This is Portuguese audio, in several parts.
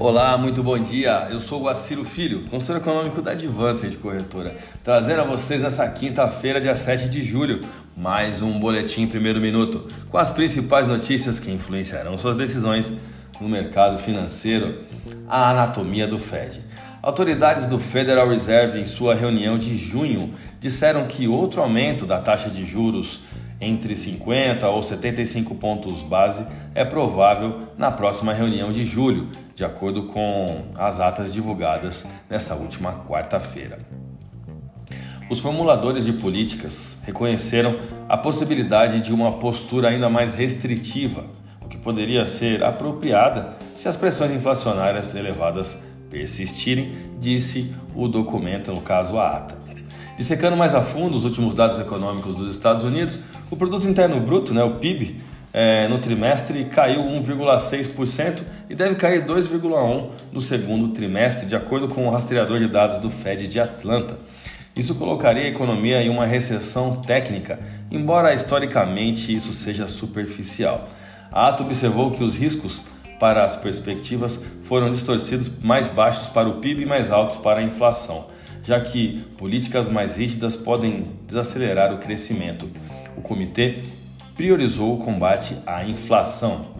Olá, muito bom dia. Eu sou o Guaciro Filho, consultor econômico da Advanced Corretora, trazendo a vocês nessa quinta-feira, dia 7 de julho, mais um boletim em primeiro minuto, com as principais notícias que influenciarão suas decisões no mercado financeiro. A anatomia do Fed. Autoridades do Federal Reserve, em sua reunião de junho, disseram que outro aumento da taxa de juros entre 50 ou 75 pontos base é provável na próxima reunião de julho, de acordo com as atas divulgadas nessa última quarta-feira. Os formuladores de políticas reconheceram a possibilidade de uma postura ainda mais restritiva, o que poderia ser apropriada se as pressões inflacionárias elevadas persistirem, disse o documento, no caso a ata. Dissecando mais a fundo os últimos dados econômicos dos Estados Unidos, o produto interno bruto, né, o PIB, é, no trimestre caiu 1,6% e deve cair 2,1% no segundo trimestre, de acordo com o rastreador de dados do Fed de Atlanta. Isso colocaria a economia em uma recessão técnica, embora historicamente isso seja superficial. A ATO observou que os riscos para as perspectivas foram distorcidos mais baixos para o PIB e mais altos para a inflação já que políticas mais rígidas podem desacelerar o crescimento. O comitê priorizou o combate à inflação.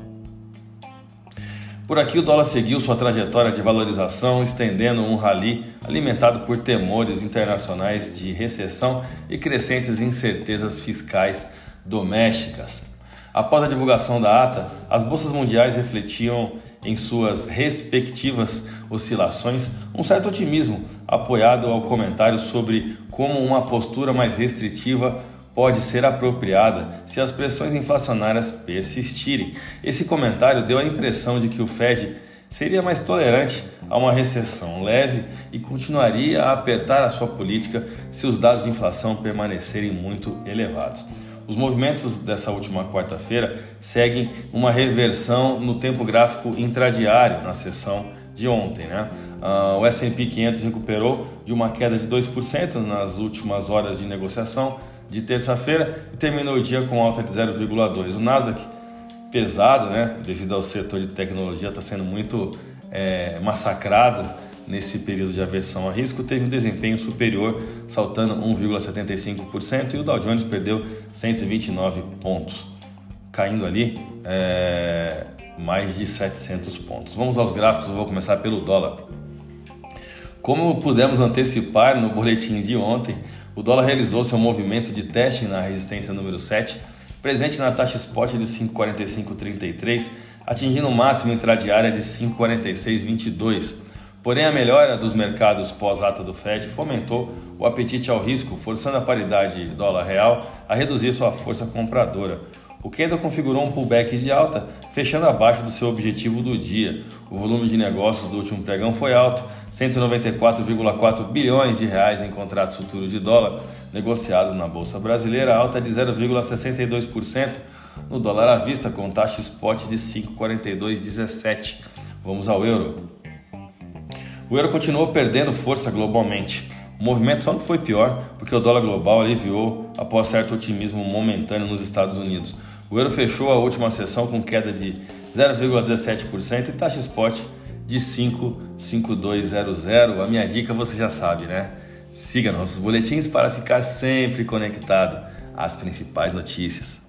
Por aqui, o dólar seguiu sua trajetória de valorização, estendendo um rally alimentado por temores internacionais de recessão e crescentes incertezas fiscais domésticas. Após a divulgação da ata, as bolsas mundiais refletiam em suas respectivas oscilações um certo otimismo, apoiado ao comentário sobre como uma postura mais restritiva pode ser apropriada se as pressões inflacionárias persistirem. Esse comentário deu a impressão de que o Fed seria mais tolerante a uma recessão leve e continuaria a apertar a sua política se os dados de inflação permanecerem muito elevados. Os movimentos dessa última quarta-feira seguem uma reversão no tempo gráfico intradiário na sessão de ontem. Né? Uh, o S&P 500 recuperou de uma queda de 2% nas últimas horas de negociação de terça-feira e terminou o dia com alta de 0,2%. O Nasdaq pesado, né, devido ao setor de tecnologia, está sendo muito é, massacrado nesse período de aversão a risco, teve um desempenho superior, saltando 1,75%, e o Dow Jones perdeu 129 pontos, caindo ali é, mais de 700 pontos. Vamos aos gráficos, eu vou começar pelo dólar. Como pudemos antecipar no boletim de ontem, o dólar realizou seu movimento de teste na resistência número 7, presente na taxa spot de 5,4533, atingindo o máximo intradiária de 5,4622 Porém, a melhora dos mercados pós-ata do Fed fomentou o apetite ao risco, forçando a paridade dólar-real a reduzir sua força compradora. O Kendall configurou um pullback de alta, fechando abaixo do seu objetivo do dia. O volume de negócios do último pregão foi alto, 194,4 bilhões de reais em contratos futuros de dólar negociados na bolsa brasileira, alta de 0,62% no dólar à vista, com taxa spot de 5,4217. Vamos ao euro. O euro continuou perdendo força globalmente. O movimento só não foi pior porque o dólar global aliviou após certo otimismo momentâneo nos Estados Unidos. O euro fechou a última sessão com queda de 0,17% e taxa spot de 55200. A minha dica você já sabe, né? Siga nossos boletins para ficar sempre conectado às principais notícias.